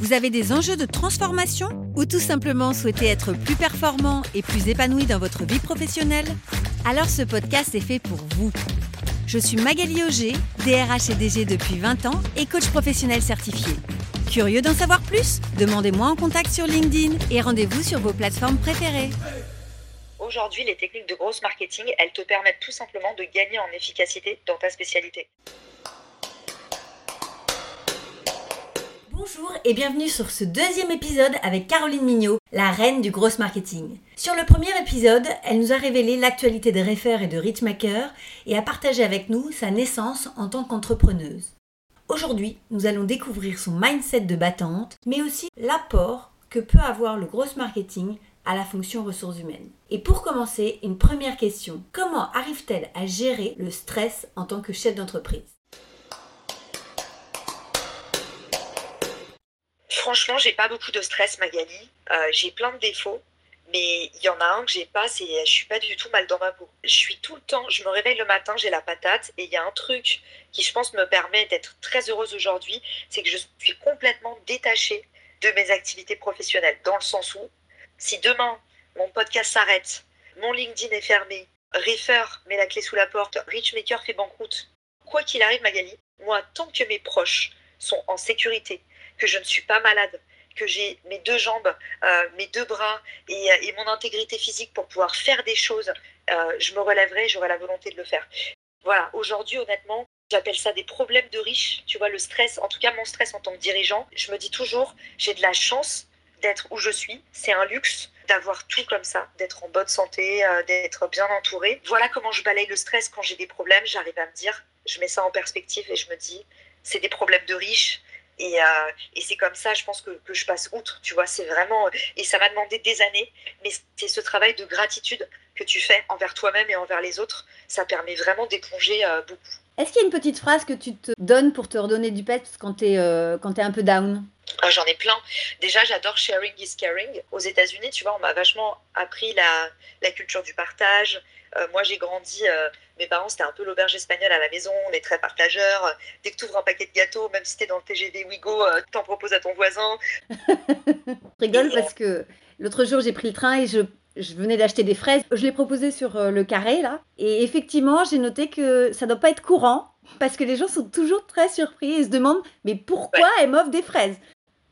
vous avez des enjeux de transformation ou tout simplement souhaitez être plus performant et plus épanoui dans votre vie professionnelle? Alors ce podcast est fait pour vous. Je suis Magali Auger, DRH et DG depuis 20 ans et coach professionnel certifié. Curieux d'en savoir plus? Demandez-moi en contact sur LinkedIn et rendez-vous sur vos plateformes préférées. Aujourd'hui, les techniques de grosse marketing, elles te permettent tout simplement de gagner en efficacité dans ta spécialité. Bonjour et bienvenue sur ce deuxième épisode avec Caroline Mignot, la reine du gros marketing. Sur le premier épisode, elle nous a révélé l'actualité de Refer et de Richmaker et a partagé avec nous sa naissance en tant qu'entrepreneuse. Aujourd'hui, nous allons découvrir son mindset de battante, mais aussi l'apport que peut avoir le gros marketing à la fonction ressources humaines. Et pour commencer, une première question. Comment arrive-t-elle à gérer le stress en tant que chef d'entreprise? Franchement, j'ai pas beaucoup de stress, Magali. Euh, j'ai plein de défauts, mais il y en a un que j'ai pas, c'est je suis pas du tout mal dans ma peau. Je suis tout le temps, je me réveille le matin, j'ai la patate, et il y a un truc qui, je pense, me permet d'être très heureuse aujourd'hui, c'est que je suis complètement détachée de mes activités professionnelles, dans le sens où, si demain mon podcast s'arrête, mon LinkedIn est fermé, Refer met la clé sous la porte, Richmaker fait banqueroute, quoi qu'il arrive, Magali, moi, tant que mes proches sont en sécurité, que je ne suis pas malade, que j'ai mes deux jambes, euh, mes deux bras et, euh, et, mon intégrité physique pour pouvoir faire des choses, euh, je me relèverai, j'aurai la volonté de le faire. Voilà, aujourd'hui, honnêtement, j'appelle ça des problèmes de riches. Tu vois, le stress, en tout cas mon stress en tant que dirigeant, je me dis toujours, j'ai de la chance d'être où je suis. C'est un luxe d'avoir tout comme ça, d'être en bonne santé, d'être bien entouré. Voilà comment je balaye le stress quand j'ai des problèmes. J'arrive à me dire, je mets ça en perspective et je me dis, c'est des problèmes de riches. Et, euh, et c'est comme ça, je pense que, que, je passe outre, tu vois, c'est vraiment... Et ça m'a demandé des années, mais c'est ce travail de gratitude que tu fais envers toi-même et envers les autres, ça permet vraiment d'éponger euh, beaucoup. Est-ce qu'il y a une petite phrase que tu te donnes pour te redonner du peps quand tu es, euh, es, un peu down? Ah, J'en ai plein. Déjà, j'adore sharing is caring. Aux États-Unis, tu vois, on m'a vachement appris la, la culture du partage, euh, moi, j'ai grandi, euh, mes parents, c'était un peu l'auberge espagnole à la maison, on est très partageurs. Dès que tu ouvres un paquet de gâteaux, même si tu es dans le TGV Wigo, euh, tu en proposes à ton voisin. je rigole parce que l'autre jour, j'ai pris le train et je, je venais d'acheter des fraises. Je l'ai proposé sur le carré, là. Et effectivement, j'ai noté que ça ne doit pas être courant parce que les gens sont toujours très surpris et se demandent mais pourquoi ouais. elle m'offre des fraises?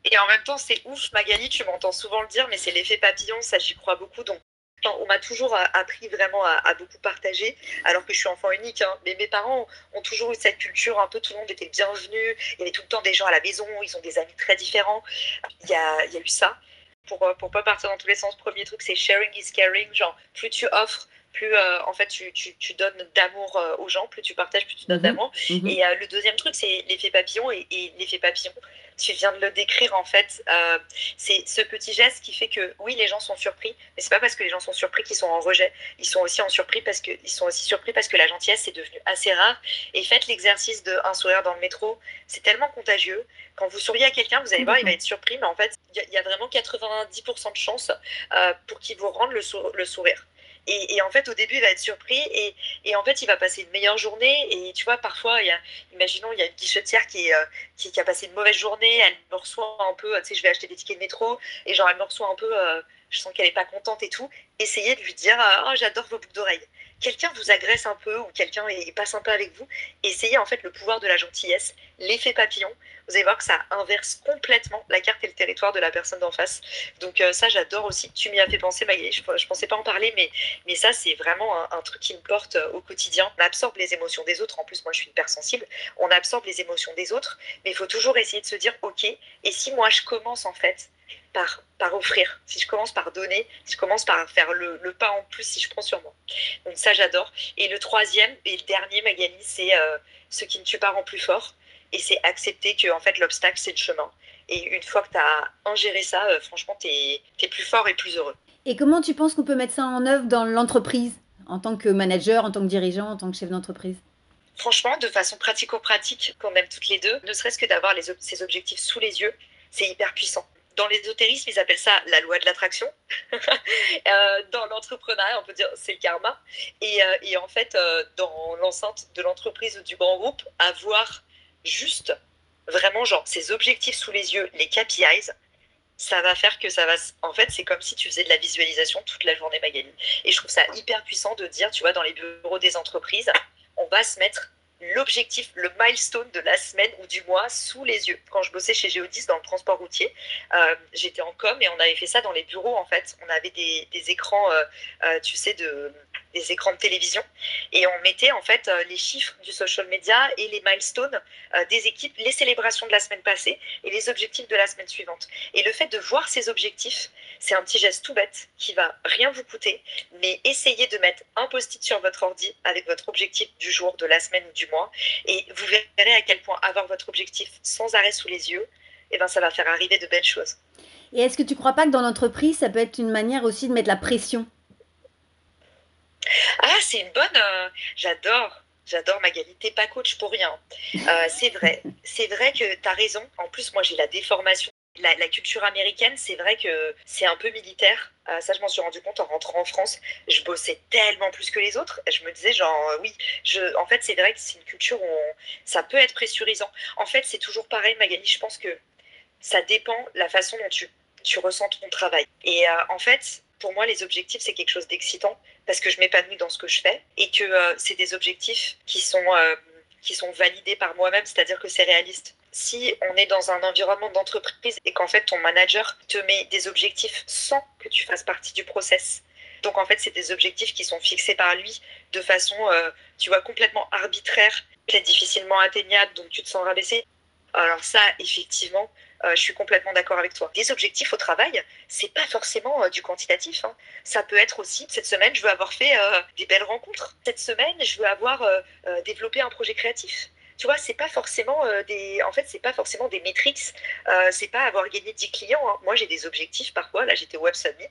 Et en même temps, c'est ouf, Magali, tu m'entends souvent le dire, mais c'est l'effet papillon, ça j'y crois beaucoup. Donc on m'a toujours appris vraiment à, à, beaucoup partager, alors que je suis enfant unique. Hein. Mais mes parents ont toujours eu cette culture, un peu tout le monde était bienvenu. Il y avait tout le temps des gens à la maison, ils ont des amis très différents. Il y a, il y a eu ça. Pour ne pas partir dans tous les sens, premier truc, c'est sharing is caring. Genre, plus tu offres, plus euh, en fait tu, tu, tu donnes d'amour euh, aux gens, plus tu partages, plus tu donnes Mhm. mmh. d'amour. Mmh. Et euh, le deuxième truc, c'est l'effet papillon. Et, et l'effet papillon, tu viens de le décrire en fait. C'est ce petit geste qui fait que oui, les gens sont surpris, mais c'est pas parce que les gens sont surpris qu'ils sont en rejet. Ils sont aussi en surpris parce que ils sont aussi surpris parce que la gentillesse est devenue assez rare. Et faites l'exercice de un sourire dans le métro, c'est tellement contagieux. Quand vous souriez à quelqu'un, vous allez voir, il va être surpris, mais en fait, il y, y, a vraiment 90% de chances pour qu'il vous rende le, sou le sourire. Et, en fait, au début, il va être surpris et, en fait, il va passer une meilleure journée. Et tu vois, parfois, y a, imaginons, il y a une guichetière euh, qui, a passé une mauvaise journée, elle me reçoit un peu, tu sais, je vais acheter des tickets de métro et genre, elle me reçoit un peu, euh, je sens qu'elle n'est pas contente et tout. Essayez de lui dire, oh, j'adore vos boucles d'oreilles. Quelqu'un vous agresse un peu ou quelqu'un est pas sympa avec vous, essayez en fait le pouvoir de la gentillesse, l'effet papillon. Vous allez voir que ça inverse complètement la carte et le territoire de la personne d'en face. Donc euh, ça, j'adore aussi. Tu m'y as fait penser. Je, je pensais pas en parler, mais, ça, c'est vraiment un, truc qui me porte euh, au quotidien. On absorbe les émotions des autres. En plus, moi, je suis hyper sensible. On absorbe les émotions des autres, mais il faut toujours essayer de se dire, ok, et si moi, je commence en fait par, par offrir, si je commence par donner, si je commence par faire le, le pas en plus, si je prends sur moi. Donc ça, j'adore. Et le troisième et le dernier, Magali, c'est euh, ce qui ne tue pas rend plus fort. Et c'est accepter que en fait, l'obstacle, c'est le chemin. Et une fois que tu as ingéré ça, euh, franchement, tu es, es, plus fort et plus heureux. Et comment tu penses qu'on peut mettre ça en œuvre dans l'entreprise, en tant que manager, en tant que dirigeant, en tant que chef d'entreprise? Franchement, de façon pratico-pratique, qu'on aime toutes les deux, ne serait-ce que d'avoir ces objectifs sous les yeux, c'est hyper puissant. Dans l'ésotérisme, ils appellent ça la loi de l'attraction. Euh, dans l'entrepreneuriat, on peut dire c'est le karma. Et, euh, en fait, euh, dans l'enceinte de l'entreprise ou du grand groupe, avoir juste vraiment genre ces objectifs sous les yeux, les KPIs, ça va faire que ça va. En fait, c'est comme si tu faisais de la visualisation toute la journée, Magali. Et je trouve ça hyper puissant de dire, tu vois, dans les bureaux des entreprises, on va se mettre l'objectif, le milestone de la semaine ou du mois sous les yeux. Quand je bossais chez Geodis dans le transport routier, euh, j'étais en com et on avait fait ça dans les bureaux en fait. On avait des, écrans, euh, euh, tu sais, de, des écrans de télévision et on mettait en fait les chiffres du social media et les milestones des équipes, les célébrations de la semaine passée et les objectifs de la semaine suivante. Et le fait de voir ces objectifs, c'est un petit geste tout bête qui va rien vous coûter, mais essayez de mettre un post-it sur votre ordi avec votre objectif du jour, de la semaine, du mois et vous verrez à quel point avoir votre objectif sans arrêt sous les yeux, eh ben, ça va faire arriver de belles choses. Et est-ce que tu ne crois pas que dans l'entreprise, ça peut être une manière aussi de mettre la pression? C'est une bonne. Euh, j'adore. J'adore Magali, t'es pas coach pour rien. Euh, c'est vrai, c'est vrai que tu as raison. En plus, moi j'ai la déformation la, culture américaine, c'est vrai que c'est un peu militaire. Euh, ça, je m'en suis rendu compte en rentrant en France. Je bossais tellement plus que les autres. Je me disais, genre, oui, je, en fait, c'est vrai que c'est une culture où ça peut être pressurisant. En fait, c'est toujours pareil, Magali. Je pense que ça dépend la façon dont tu, tu ressens ton travail. Et en fait, pour moi, les objectifs, c'est quelque chose d'excitant parce que je m'épanouis dans ce que je fais et que c'est des objectifs qui sont, qui sont validés par moi-même, c'est-à-dire que c'est réaliste si on est dans un environnement d'entreprise et qu'en fait ton manager te met des objectifs sans que tu fasses partie du process. Donc en fait, c'est des objectifs qui sont fixés par lui de façon, euh, tu vois, complètement arbitraire, peut-être difficilement atteignable, donc tu te sens rabaissé. Alors ça, effectivement, euh, je suis complètement d'accord avec toi. Des objectifs au travail, c'est pas forcément euh, du quantitatif. Hein. Ça peut être aussi cette semaine, je veux avoir fait des belles rencontres. Cette semaine, je veux avoir développé un projet créatif tu vois, c'est pas forcément euh, des, en fait, c'est pas forcément des métriques. Euh, c'est pas avoir gagné 10 clients. Hein. Moi, j'ai des objectifs parfois. Là, j'étais au Web Summit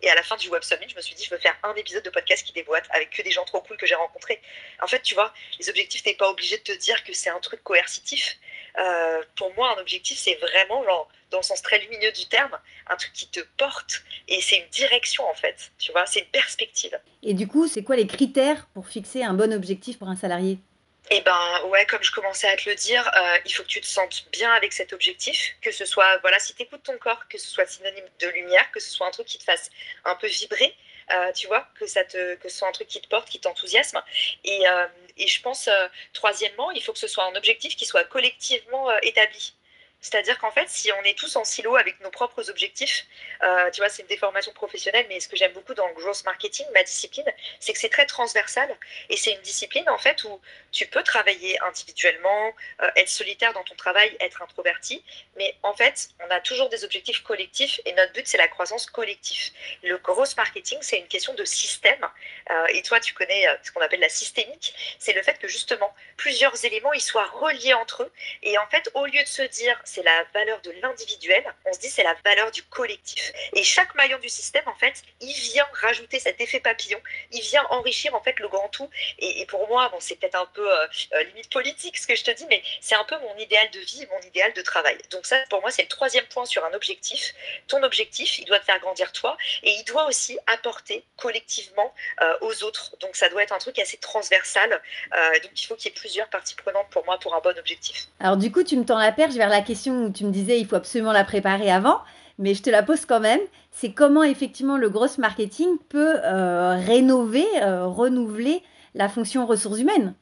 et à la fin du Web Summit, je me suis dit, je veux faire un épisode de podcast qui déboîte avec que des gens trop cool que j'ai rencontrés. En fait, tu vois, les objectifs, t'es pas obligé de te dire que c'est un truc coercitif. Euh, pour moi, un objectif, c'est vraiment genre, dans le sens très lumineux du terme, un truc qui te porte et c'est une direction en fait, tu vois, c'est une perspective. Et du coup, c'est quoi les critères pour fixer un bon objectif pour un salarié? Eh ben ouais, comme je commençais à te le dire, euh, il faut que tu te sentes bien avec cet objectif, que ce soit, voilà, si tu écoutes ton corps, que ce soit synonyme de lumière, que ce soit un truc qui te fasse un peu vibrer, euh, tu vois, que, ça te, que ce soit un truc qui te porte, qui t'enthousiasme. Et, euh, et, je pense, troisièmement, il faut que ce soit un objectif qui soit collectivement établi. C'est-à-dire qu'en fait, si on est tous en silo avec nos propres objectifs, euh, tu vois, c'est une déformation professionnelle, mais ce que j'aime beaucoup dans le growth marketing, ma discipline, c'est que c'est très transversal. Et c'est une discipline en fait où tu peux travailler individuellement, euh, être solitaire dans ton travail, être introverti, mais en fait, on a toujours des objectifs collectifs et notre but, c'est la croissance collective. Le growth marketing, c'est une question de système. Euh, et toi, tu connais ce qu'on appelle la systémique, c'est le fait que justement, plusieurs éléments, ils soient reliés entre eux. Et en fait, au lieu de se dire c'est la valeur de l'individuel, on se dit c'est la valeur du collectif. Et chaque maillon du système, en fait, il vient rajouter cet effet papillon, il vient enrichir en fait le grand tout. Et, pour moi, bon, c'est peut-être un peu euh, euh, limite politique ce que je te dis, mais c'est un peu mon idéal de vie, mon idéal de travail. Donc ça, pour moi, c'est le troisième point sur un objectif. Ton objectif, il doit te faire grandir toi, et il doit aussi apporter collectivement euh, aux autres. Donc ça doit être un truc assez transversal. donc il faut qu'il y ait plusieurs parties prenantes pour moi pour un bon objectif. Alors du coup, tu me tends la perche vers la question où tu me disais il faut absolument la préparer avant, mais je te la pose quand même. C'est comment effectivement le gros marketing peut euh, rénover, euh, renouveler la fonction ressources humaines?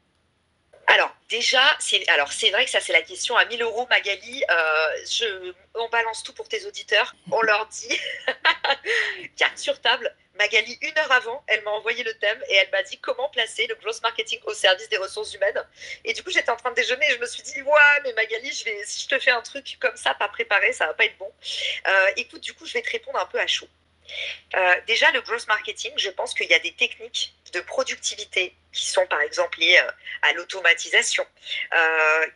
Alors déjà, alors c'est vrai que ça c'est la question à 1000 euros Magali. Euh, on balance tout pour tes auditeurs. On leur dit carte sur table. Magali, une heure avant, elle m'a envoyé le thème et elle m'a dit comment placer le growth marketing au service des ressources humaines. Et du coup, j'étais en train de déjeuner et je me suis dit, ouais, mais Magali, je vais, si je te fais un truc comme ça, pas préparé, ça va pas être bon. Euh, écoute, du coup, je vais te répondre un peu à chaud. Euh, déjà, le growth marketing, je pense qu'il y a des techniques de productivité qui sont par exemple liées euh, à l'automatisation,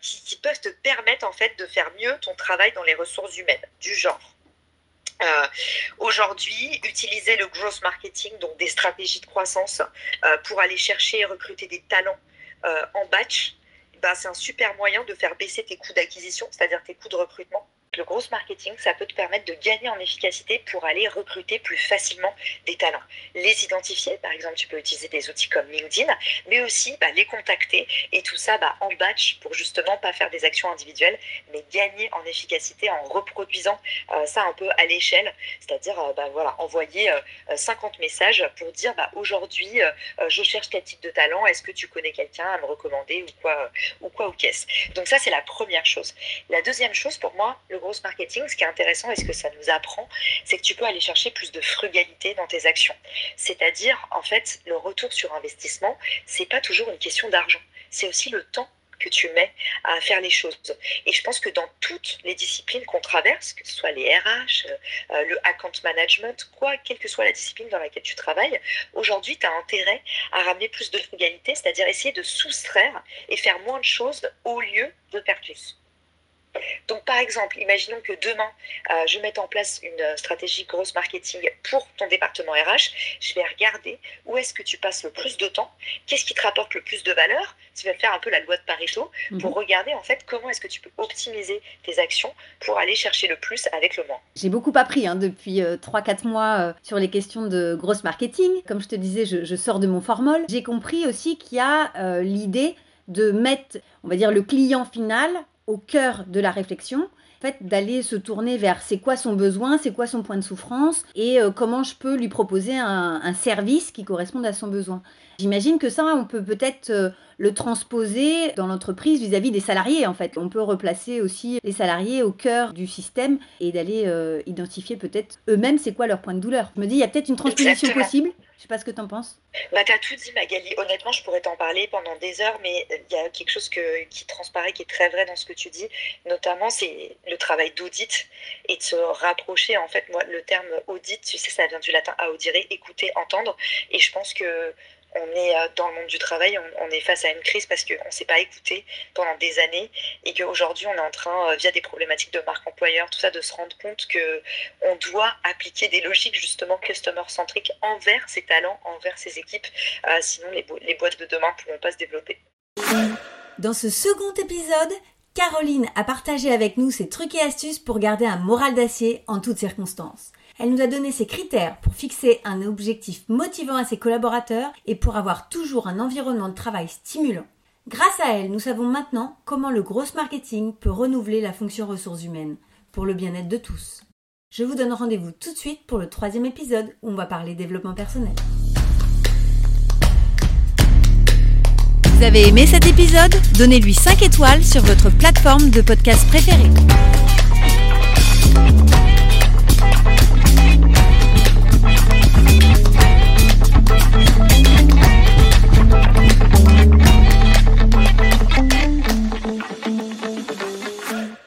qui, qui peuvent te permettre en fait de faire mieux ton travail dans les ressources humaines, du genre. Euh, aujourd'hui, utiliser le growth marketing, donc des stratégies de croissance, euh, pour aller chercher et recruter des talents euh, en batch, bah, c'est un super moyen de faire baisser tes coûts d'acquisition, c'est-à-dire tes coûts de recrutement le gros marketing, ça peut te permettre de gagner en efficacité pour aller recruter plus facilement des talents. Les identifier, par exemple, tu peux utiliser des outils comme LinkedIn, mais aussi bah, les contacter et tout ça bah, en batch pour justement pas faire des actions individuelles, mais gagner en efficacité en reproduisant euh, ça un peu à l'échelle, c'est-à-dire euh, bah, voilà, envoyer 50 euh, messages pour dire aujourd'hui je cherche quel type de talent, est-ce que tu connais quelqu'un à me recommander ou quoi ou quoi ou qu'est-ce. Donc ça c'est la première chose. La deuxième chose pour moi, le gros marketing, ce qui est intéressant et ce que ça nous apprend, c'est que tu peux aller chercher plus de frugalité dans tes actions. C'est-à-dire, en fait, le retour sur investissement, c'est pas toujours une question d'argent. C'est aussi le temps que tu mets à faire les choses. Et je pense que dans toutes les disciplines qu'on traverse, que ce soit les RH, euh, le account management, quoi, quelle que soit la discipline dans laquelle tu travailles, aujourd'hui, tu as intérêt à ramener plus de frugalité, c'est-à-dire essayer de soustraire et faire moins de choses au lieu de faire plus. Donc, par exemple, imaginons que demain, euh, je mette en place une euh, stratégie grosse marketing pour ton département RH. Je vais regarder où est-ce que tu passes le plus de temps, qu'est-ce qui te rapporte le plus de valeur? Tu vas faire un peu la loi de Pareto pour mhm. regarder en fait comment est-ce que tu peux optimiser tes actions pour aller chercher le plus avec le moins. J'ai beaucoup appris hein, depuis 3-4 euh, mois sur les questions de grosse marketing. Comme je te disais, je, je sors de mon formol. J'ai compris aussi qu'il y a l'idée de mettre, on va dire, le client final au cœur de la réflexion, en fait, d'aller se tourner vers c'est quoi son besoin, c'est quoi son point de souffrance et euh, comment je peux lui proposer un, service qui corresponde à son besoin. J'imagine que ça, on peut peut-être euh, le transposer dans l'entreprise vis-à-vis des salariés, en fait. On peut replacer aussi les salariés au cœur du système et d'aller euh, identifier peut-être eux-mêmes c'est quoi leur point de douleur. Je me dis, il y a peut-être une transposition possible. Je sais pas ce que tu en penses. Bah, tu as tout dit, Magali. Honnêtement, je pourrais t'en parler pendant des heures, mais il y a quelque chose que, qui transparaît, qui est très vrai dans ce que tu dis. Notamment, c'est le travail d'audit et de se rapprocher. En fait, moi, le terme audit, tu sais, ça vient du latin audire, écouter, entendre. Et je pense que on est euh, dans le monde du travail, on, est face à une crise parce qu'on ne s'est pas écouté pendant des années et qu'aujourd'hui on est en train, euh, via des problématiques de marque employeur, tout ça, de se rendre compte que on doit appliquer des logiques justement customer-centriques envers ses talents, envers ses équipes. Euh, sinon, les, les boîtes de demain ne pourront pas se développer. Dans ce second épisode, Caroline a partagé avec nous ses trucs et astuces pour garder un moral d'acier en toutes circonstances. Elle nous a donné ses critères pour fixer un objectif motivant à ses collaborateurs et pour avoir toujours un environnement de travail stimulant. Grâce à elle, nous savons maintenant comment le gros marketing peut renouveler la fonction ressources humaines pour le bien-être de tous. Je vous donne rendez-vous tout de suite pour le troisième épisode où on va parler développement personnel. Vous avez aimé cet épisode? Donnez-lui 5 étoiles sur votre plateforme de podcast préférée.